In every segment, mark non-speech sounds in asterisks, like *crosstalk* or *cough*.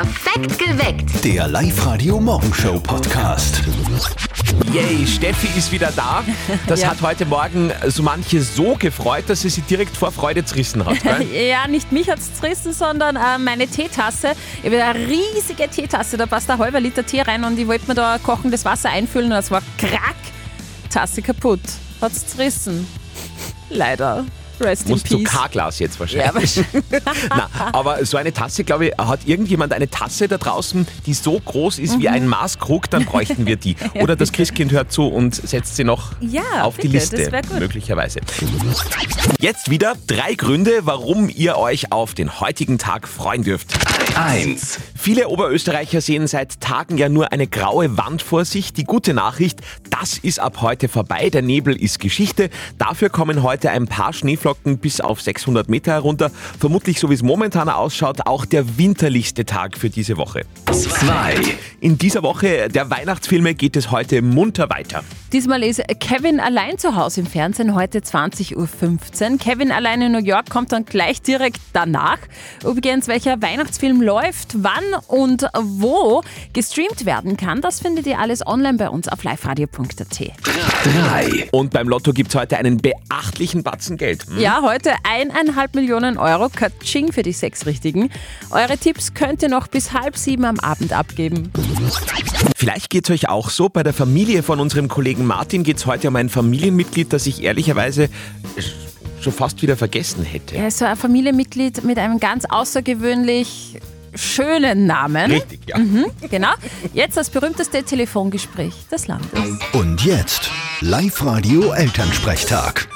Perfekt geweckt. Der Live-Radio-Morgenshow-Podcast. Yay, Steffi ist wieder da. Das Ja. hat heute Morgen so manche so gefreut, dass sie sich direkt vor Freude zerrissen hat. Gell? *laughs* Ja, nicht mich hat's zerrissen, sondern äh, meine Teetasse. Ich habe eine riesige Teetasse, da passt ein halber Liter Tee rein und ich wollte mir da kochendes Wasser einfüllen und das war krack. Tasse kaputt. Hat's zerrissen. Leider. Rest in Musst du peace. K-Glas jetzt Ja, wahrscheinlich. wahrscheinlich. *laughs* Na, aber so eine Tasse, glaube ich, hat irgendjemand eine Tasse da draußen, die so groß ist wie ein Maßkrug, dann bräuchten wir die. *laughs* Oder das Christkind hört zu und setzt sie noch Ja, auf die bitte, Liste, das wär gut. möglicherweise. Jetzt wieder drei Gründe, warum ihr euch auf den heutigen Tag freuen dürft. 1. Viele Oberösterreicher sehen seit Tagen ja nur eine graue Wand vor sich. Die gute Nachricht, das ist ab heute vorbei. Der Nebel ist Geschichte. Dafür kommen heute ein paar Schneeflocken bis auf 600 Meter herunter. Vermutlich, so wie es momentan ausschaut, auch der winterlichste Tag für diese Woche. 2. In dieser Woche der Weihnachtsfilme geht es heute munter weiter. Diesmal ist Kevin allein zu Hause im Fernsehen, heute 20.15 Uhr. Kevin allein in New York kommt dann gleich direkt danach. Übrigens, welcher Weihnachtsfilm läuft, wann und wo gestreamt werden kann, das findet ihr alles online bei uns auf liveradio.at. 3. Und beim Lotto gibt es heute einen beachtlichen Batzen Geld. Hm? Ja, heute eineinhalb Millionen Euro, Katsching für die sechs Richtigen. Eure Tipps könnt ihr noch bis halb sieben am Abend abgeben. Vielleicht geht es euch auch so. Bei der Familie von unserem Kollegen Martin geht es heute um ein Familienmitglied, das ich ehrlicherweise schon fast wieder vergessen hätte. Er ist so ein Familienmitglied mit einem ganz außergewöhnlich schönen Namen. Richtig, ja. Genau. Jetzt das berühmteste Telefongespräch des Landes. Und jetzt Live-Radio-Elternsprechtag.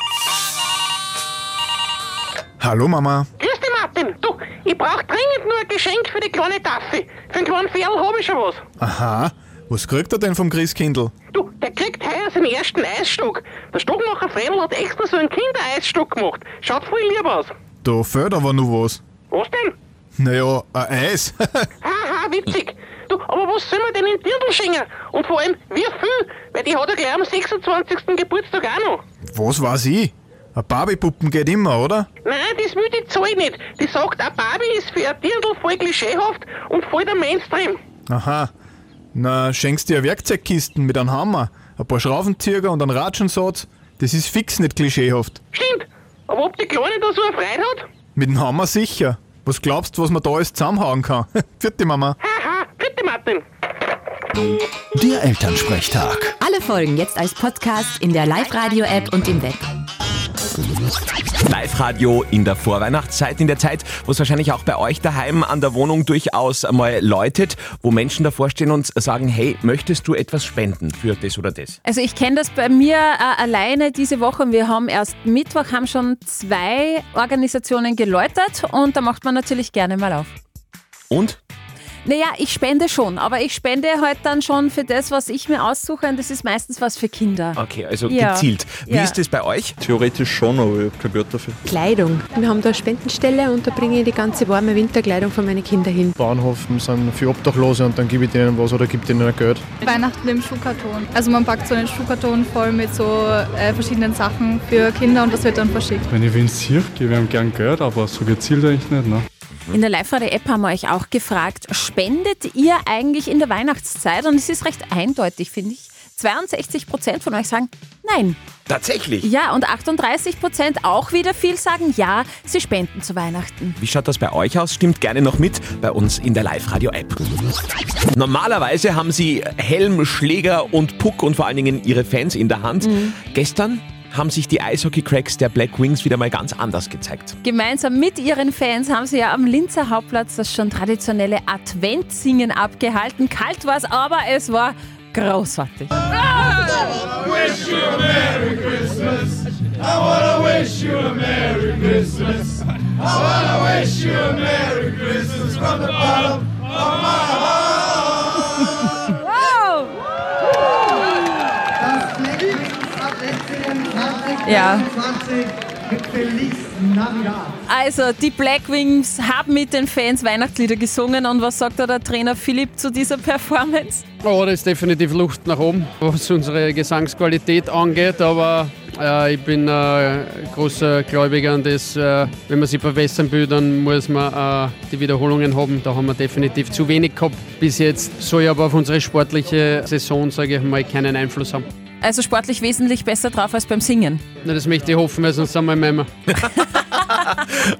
Hallo Mama. Grüß dich, Martin. Du, ich brauch dringend nur ein Geschenk für die kleine Taffi. Für einen kleinen Ferl hab ich schon was. Aha, was kriegt er denn vom Christkindl? Du, der kriegt heuer seinen ersten Eisstock. Der Stockmacher Fredel hat extra so einen Kindereisstock gemacht. Schaut voll lieb aus. Da fehlt aber noch was. Was denn? Naja, ein Eis. *laughs* Haha, witzig. Du, aber was soll man denn in Dirndl schenken? Und vor allem, wie viel? Weil die hat ja gleich am 26. Geburtstag auch noch. was weiß ich? Ein Barbiepuppen geht immer, oder? Nein, das will die Zahl nicht. Die sagt, ein Barbie ist für ein Dirndl voll klischeehaft und voll der Mainstream. Aha. Na, schenkst dir eine Werkzeugkisten mit einem Hammer, ein paar Schraubenzieher und einen Ratschensatz. Das ist fix nicht klischeehaft. Stimmt. Aber ob die Kleine da so eine Freude hat? Mit dem Hammer sicher. Was glaubst du, was man da alles zusammenhauen kann? *laughs* Vierte Mama. Haha, bitte Martin. Der Elternsprechtag. Alle Folgen jetzt als Podcast in der Live-Radio-App und im Web. Live-Radio in der Vorweihnachtszeit, in der Zeit, wo es wahrscheinlich auch bei euch daheim an der Wohnung durchaus einmal läutet, wo Menschen davor stehen und sagen, hey, möchtest du etwas spenden für das oder das? Also ich kenne das bei mir äh, alleine diese Woche. Wir haben erst Mittwoch, haben schon zwei Organisationen geläutert und da macht man natürlich gerne mal auf. Und? Naja, ich spende schon, aber ich spende halt dann schon für das, was ich mir aussuche und das ist meistens was für Kinder. Okay, also Ja. gezielt. Wie Ja. ist das bei euch? Theoretisch schon, aber ich habe kein Geld dafür. Kleidung. Wir haben da eine Spendenstelle und da bringe ich die ganze warme Winterkleidung von meinen Kindern hin. Bahnhof sind für Obdachlose und dann gebe ich denen was oder gebe denen ein Geld. Weihnachten im Schuhkarton. Also man packt so einen Schuhkarton voll mit so äh, verschiedenen Sachen für Kinder und das wird dann verschickt. Wenn ich wen sehe, ich ihm gern Geld, aber so gezielt eigentlich nicht. Ne? In der Live-Radio-App haben wir euch auch gefragt, spendet ihr eigentlich in der Weihnachtszeit? Und es ist recht eindeutig, finde ich. 62 Prozent von euch sagen nein. Tatsächlich. Ja, und 38 Prozent auch wieder viel sagen ja, sie spenden zu Weihnachten. Wie schaut das bei euch aus? Stimmt gerne noch mit bei uns in der Live-Radio-App. Normalerweise haben sie Helm, Schläger und Puck und vor allen Dingen ihre Fans in der Hand. Gestern haben sich die Eishockey-Cracks der Black Wings wieder mal ganz anders gezeigt. Gemeinsam mit ihren Fans haben sie ja am Linzer Hauptplatz das schon traditionelle Adventsingen abgehalten. Kalt war es, aber es war großartig. Ja. Also, die Black Wings haben mit den Fans Weihnachtslieder gesungen und was sagt da der Trainer Philipp zu dieser Performance? Oh, da ist definitiv Luft nach oben, was unsere Gesangsqualität angeht, aber Äh, ich bin äh, großer Gläubiger an das, äh, wenn man sich verbessern will, dann muss man äh, die Wiederholungen haben. Da haben wir definitiv zu wenig gehabt bis jetzt. Soll aber auf unsere sportliche Saison, sage ich mal, keinen Einfluss haben. Also sportlich wesentlich besser drauf als beim Singen. Na, das möchte ich hoffen, weil sonst sind wir immer. *laughs*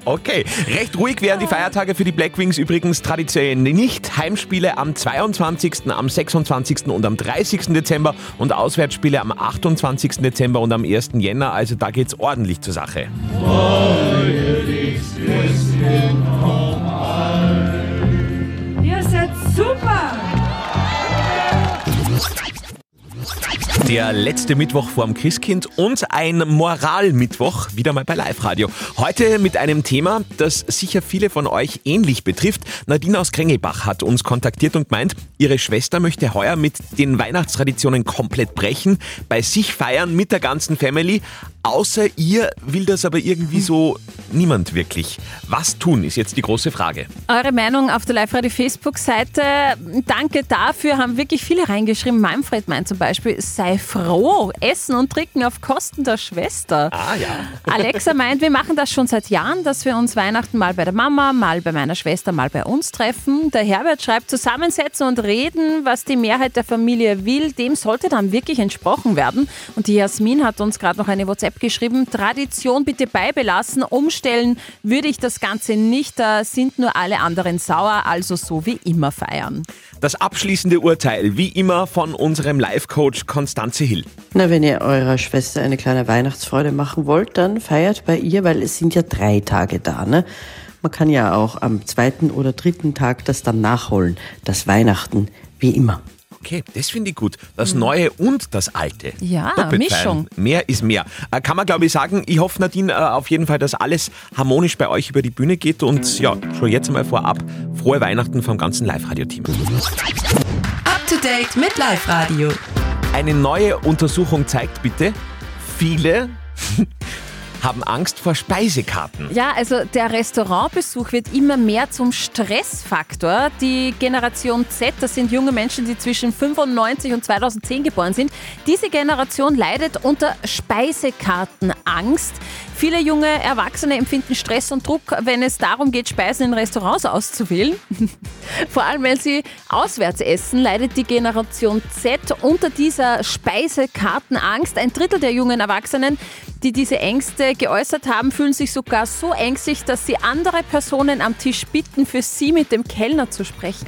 Okay, recht ruhig wären die Feiertage für die Black Wings übrigens traditionell nicht. Heimspiele am 22., am 26. und am 30. Dezember und Auswärtsspiele am 28. Dezember und am 1. Jänner. Also da geht's ordentlich zur Sache. Ihr Der letzte Mittwoch vorm Christkind und ein Moralmittwoch wieder mal bei Live Radio. Heute mit einem Thema, das sicher viele von euch ähnlich betrifft. Nadine aus Krengelbach hat uns kontaktiert und meint, ihre Schwester möchte heuer mit den Weihnachtstraditionen komplett brechen, bei sich feiern mit der ganzen Family. Außer ihr will das aber irgendwie so niemand wirklich. Was tun, ist jetzt die große Frage. Eure Meinung auf der Live-Radio Facebook-Seite. Danke dafür, haben wirklich viele reingeschrieben. Manfred meint zum Beispiel, sei froh, essen und trinken auf Kosten der Schwester. Ah ja. *laughs* Alexa meint, wir machen das schon seit Jahren, dass wir uns Weihnachten mal bei der Mama, mal bei meiner Schwester, mal bei uns treffen. Der Herbert schreibt, zusammensetzen und reden, was die Mehrheit der Familie will, dem sollte dann wirklich entsprochen werden. Und die Jasmin hat uns gerade noch eine WhatsApp geschrieben, Tradition bitte beibelassen, umstellen würde ich das Ganze nicht, da sind nur alle anderen sauer, also so wie immer feiern. Das abschließende Urteil, wie immer, von unserem Live-Coach Konstanze Hill. Na, wenn ihr eurer Schwester eine kleine Weihnachtsfreude machen wollt, dann feiert bei ihr, weil es sind ja drei Tage da, ne? Man kann ja auch am zweiten oder dritten Tag das dann nachholen. Das Weihnachten, wie immer. Okay, das finde ich gut. Das Neue und das Alte. Ja, Doppelt Mischung. feiern. Mehr ist mehr. Äh, Kann man, glaube ich, sagen. Ich hoffe, Nadine, äh, auf jeden Fall, dass alles harmonisch bei euch über die Bühne geht. Und ja, schon jetzt mal vorab, frohe Weihnachten vom ganzen Live-Radio-Team. Up to date mit Live Radio. Eine neue Untersuchung zeigt bitte, viele haben Angst vor Speisekarten. Ja, also der Restaurantbesuch wird immer mehr zum Stressfaktor. Die Generation Z, das sind junge Menschen, die zwischen 95 und 2010 geboren sind. Diese Generation leidet unter Speisekartenangst. Viele junge Erwachsene empfinden Stress und Druck, wenn es darum geht, Speisen in Restaurants auszuwählen. *laughs* Vor allem, wenn sie auswärts essen, leidet die Generation Z unter dieser Speisekartenangst. Ein Drittel der jungen Erwachsenen, die diese Ängste geäußert haben, fühlen sich sogar so ängstlich, dass sie andere Personen am Tisch bitten, für sie mit dem Kellner zu sprechen.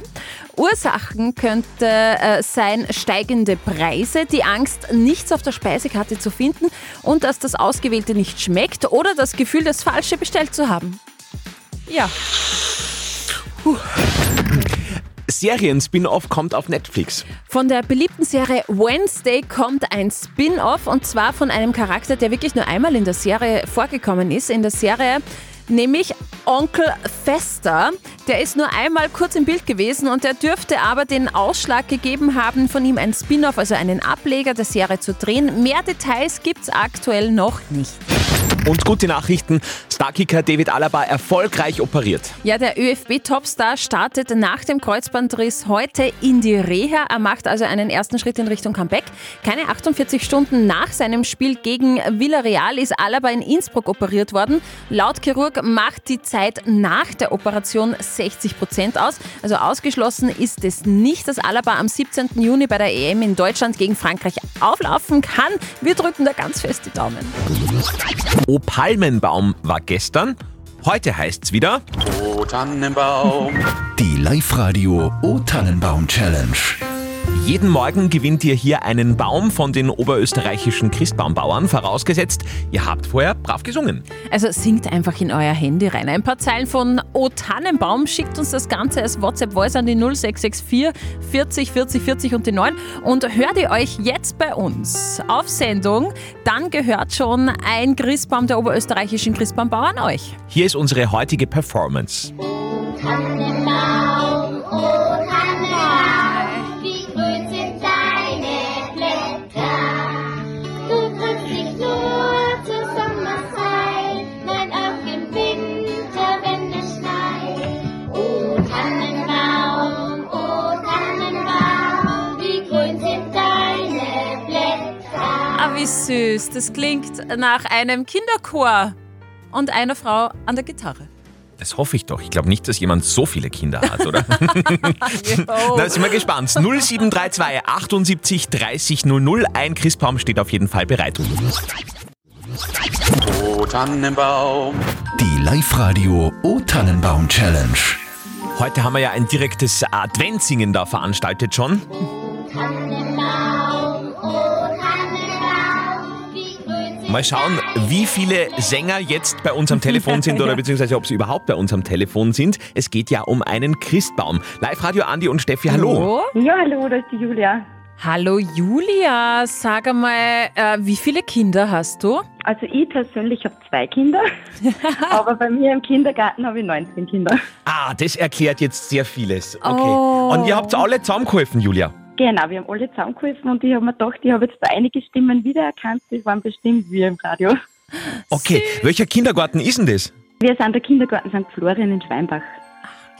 Ursachen könnte äh, sein steigende Preise, die Angst, nichts auf der Speisekarte zu finden und dass das Ausgewählte nicht schmeckt oder das Gefühl, das Falsche bestellt zu haben. Ja. Serien-Spin-Off kommt auf Netflix. Von der beliebten Serie Wednesday kommt ein Spin-off und zwar von einem Charakter, der wirklich nur einmal in der Serie vorgekommen ist. In der Serie nämlich Onkel Fester. Der ist nur einmal kurz im Bild gewesen und der dürfte aber den Ausschlag gegeben haben, von ihm ein Spin-off, also einen Ableger der Serie zu drehen. Mehr Details gibt's aktuell noch nicht. Und gute Nachrichten, Starkicker David Alaba erfolgreich operiert. Ja, der ÖFB-Topstar startet nach dem Kreuzbandriss heute in die Reha. Er macht also einen ersten Schritt in Richtung Comeback. Keine 48 Stunden nach seinem Spiel gegen Villarreal ist Alaba in Innsbruck operiert worden. Laut Chirurg macht die Zeit nach der Operation 60 Prozent aus. Also ausgeschlossen ist es nicht, dass Alaba am 17. Juni bei der EM in Deutschland gegen Frankreich auflaufen kann. Wir drücken da ganz fest die Daumen. O Palmenbaum war gestern, heute heißt's wieder. O Tannenbaum. Die Live-Radio O Tannenbaum Challenge. Jeden Morgen gewinnt ihr hier einen Baum von den oberösterreichischen Christbaumbauern, vorausgesetzt, ihr habt vorher brav gesungen. Also singt einfach in euer Handy rein. Ein paar Zeilen von O Tannenbaum, schickt uns das Ganze als WhatsApp-Voice an die 0664 40 40 40 und die 9 und hört ihr euch jetzt bei uns auf Sendung, dann gehört schon ein Christbaum der oberösterreichischen Christbaumbauern euch. Hier ist unsere heutige Performance. Tannenbaum, wie süß. Das klingt nach einem Kinderchor und einer Frau an der Gitarre. Das hoffe ich doch. Ich glaube nicht, dass jemand so viele Kinder hat, oder? *laughs* Na, sind wir gespannt. 0732 78 30 00. Ein Christbaum steht auf jeden Fall bereit. O Tannenbaum. Die Live-Radio O Tannenbaum Challenge. Heute haben wir ja ein direktes Adventsingen da veranstaltet schon. Mal schauen, wie viele Sänger jetzt bei uns am Telefon sind *laughs* oder beziehungsweise ob sie überhaupt bei uns am Telefon sind. Es geht ja um einen Christbaum. Live-Radio Andi und Steffi, hallo. Ja, hallo, das ist die Julia. Hallo Julia, sag einmal, äh, wie viele Kinder hast du? Also ich persönlich habe zwei Kinder, *laughs* aber bei mir im Kindergarten habe ich 19 Kinder. Ah, das erklärt jetzt sehr vieles. Okay. Oh. Und ihr habt alle zusammengeholfen, Julia. Genau, wir haben alle zusammengeholfen und ich habe mir gedacht, ich habe jetzt da einige Stimmen wiedererkannt, die waren bestimmt wir im Radio. Okay, welcher Kindergarten ist denn das? Wir sind der Kindergarten St. Florian in Schweinbach.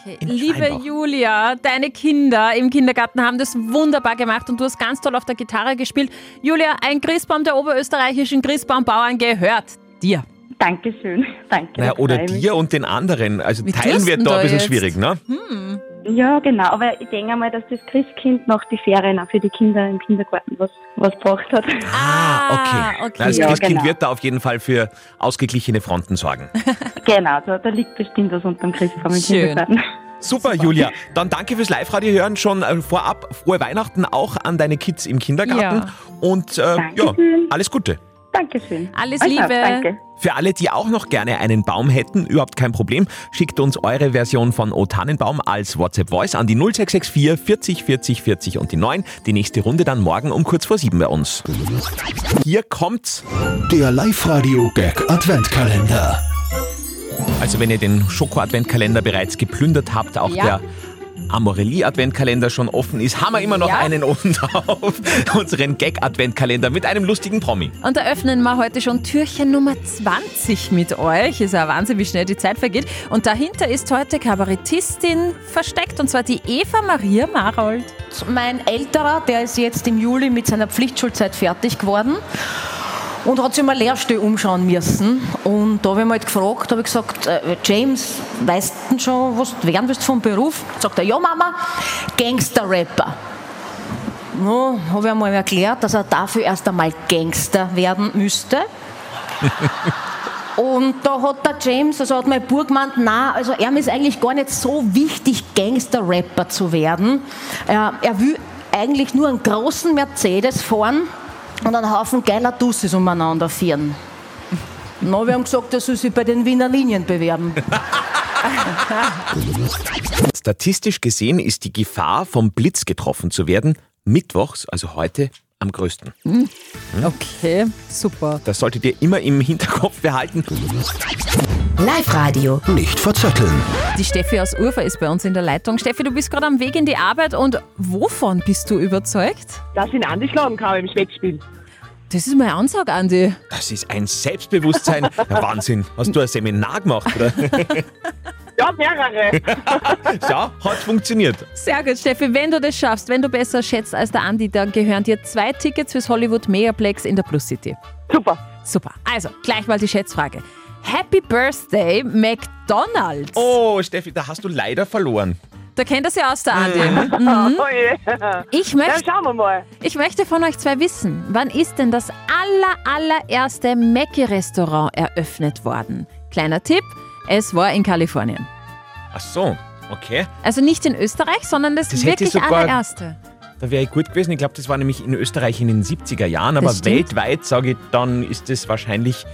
Okay. Liebe Julia, deine Kinder im Kindergarten haben das wunderbar gemacht und du hast ganz toll auf der Gitarre gespielt. Julia, ein Christbaum der oberösterreichischen Christbaumbauern gehört dir. Dankeschön, *laughs* danke. Naja, oder mich. dir und den anderen. Also Wie teilen wird da ein bisschen jetzt? schwierig, ne? Hm. Ja, genau, aber ich denke mal, dass das Christkind nach die Ferien auch für die Kinder im Kindergarten was, was gebracht hat. Ah, okay. okay. Na, Das Ja, Christkind genau. wird da auf jeden Fall für ausgeglichene Fronten sorgen. *laughs* Genau, da, da liegt bestimmt was unterm Christbaum im Schön. Kindergarten. Super, Julia. Dann danke fürs Live-Radio hören. Schon äh, vorab frohe Weihnachten auch an deine Kids im Kindergarten. Ja. Und äh, ja, alles Gute. Dankeschön. Alles Also, Liebe. Danke. Für alle, die auch noch gerne einen Baum hätten, überhaupt kein Problem, schickt uns eure Version von O Tannenbaum als WhatsApp-Voice an die 0664 40 40 40 und die 9. Die nächste Runde dann morgen um kurz vor sieben bei uns. Hier kommt's. Der Live-Radio-Gag Adventkalender. Also wenn ihr den Schoko-Adventkalender bereits geplündert habt, auch Ja. der Amorelie-Adventkalender schon offen ist, haben wir immer noch Ja. einen oben drauf. *laughs* Unseren Gag-Adventkalender mit einem lustigen Promi. Und da öffnen wir heute schon Türchen Nummer 20 mit euch. Ist ja Wahnsinn, wie schnell die Zeit vergeht. Und dahinter ist heute Kabarettistin versteckt, und zwar die Eva Maria Marold. Mein älterer, der ist jetzt im Juli mit seiner Pflichtschulzeit fertig geworden und hat sich mal Lehrstuhl umschauen müssen. Und da habe ich ihn halt gefragt, habe ich gesagt, äh, James, weißt du denn schon, was du werden willst vom Beruf? Sagt er, ja Mama, Gangster-Rapper. No, habe ich einmal erklärt, dass er dafür erst einmal Gangster werden müsste. *laughs* Und da hat der James, also hat mein Bub gemeint, nein, also ihm ist eigentlich gar nicht so wichtig, Gangster-Rapper zu werden. Er, er will eigentlich nur einen großen Mercedes fahren und einen Haufen geiler Dusses umeinander führen. Na, wir haben gesagt, er soll sich bei den Wiener Linien bewerben. Statistisch gesehen ist die Gefahr, vom Blitz getroffen zu werden, mittwochs, also heute, am größten. Hm. Okay, super. Das solltet ihr immer im Hinterkopf behalten. Live-Radio. Nicht verzetteln. Die Steffi aus Urfa ist bei uns in der Leitung. Steffi, du bist gerade am Weg in die Arbeit und wovon bist du überzeugt? Dass ich ihn Andi schlagen kann im Schwettspiel. Das ist meine Ansage, Andi. Das ist ein Selbstbewusstsein. *laughs* Ja, Wahnsinn. Hast du ein Seminar gemacht, oder? Ja, mehrere. *laughs* ja, hat funktioniert. Sehr gut, Steffi. Wenn du das schaffst, wenn du besser schätzt als der Andi, dann gehören dir zwei Tickets fürs Hollywood Megaplex in der Plus City. Super. Super. Also, gleich mal die Schätzfrage. Happy Birthday, McDonald's. Oh, Steffi, da hast du leider verloren. Da kennt das ja aus, der Andi. Mhm. *laughs* Mhm. Oh je. Ich möchte, Dann schauen wir mal. ich möchte von euch zwei wissen, wann ist denn das aller, allererste Mackie-Restaurant eröffnet worden? Kleiner Tipp, es war in Kalifornien. Ach so, okay. Also nicht in Österreich, sondern das, Das wirklich sogar- allererste. Da wäre ich gut gewesen. Ich glaube, das war nämlich in Österreich in den 70er Jahren, aber weltweit, sage ich, dann ist das wahrscheinlich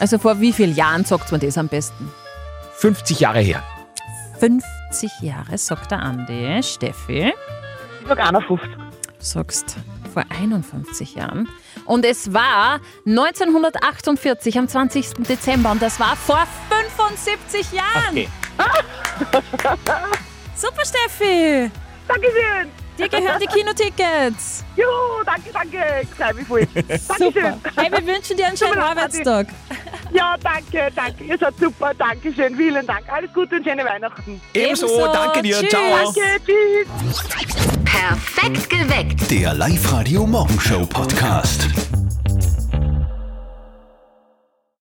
Also vor wie vielen Jahren sagt man das am besten? 50 Jahre her. 50 Jahre, sagt der Andi. Steffi? Ich sag 51. Du sagst vor 51 Jahren. Und es war 1948 am 20. Dezember und das war vor 75 Jahren. Okay. *laughs* Super, Steffi. Dankeschön. Dir gehören die Kinotickets. Juhu, danke, danke. Ich freue mich voll. Super. Dankeschön. Hey, wir wünschen dir einen schönen Super, Arbeitstag. Ja, danke, danke. Ihr seid super. Dankeschön. Vielen Dank. Alles Gute und schöne Weihnachten. Ebenso, Ebenso. danke dir. Tschüss. Ciao. Danke, tschüss. Perfekt geweckt. Der Live-Radio Morgenshow Podcast.